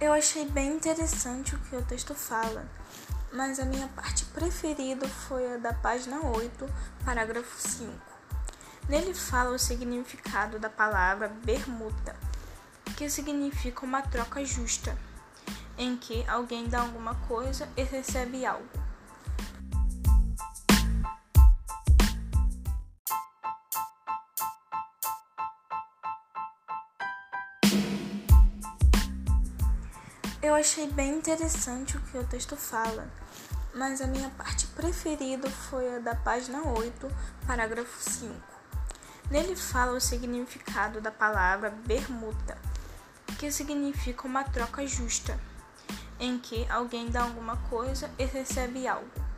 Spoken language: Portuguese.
Eu achei bem interessante o que o texto fala, mas a minha parte preferida foi a da página 8, parágrafo 5. Nele fala o significado da palavra bermuda, que significa uma troca justa, em que alguém dá alguma coisa e recebe algo. Eu achei bem interessante o que o texto fala, mas a minha parte preferida foi a da página 8, parágrafo 5. Nele fala o significado da palavra bermuda, que significa uma troca justa, em que alguém dá alguma coisa e recebe algo.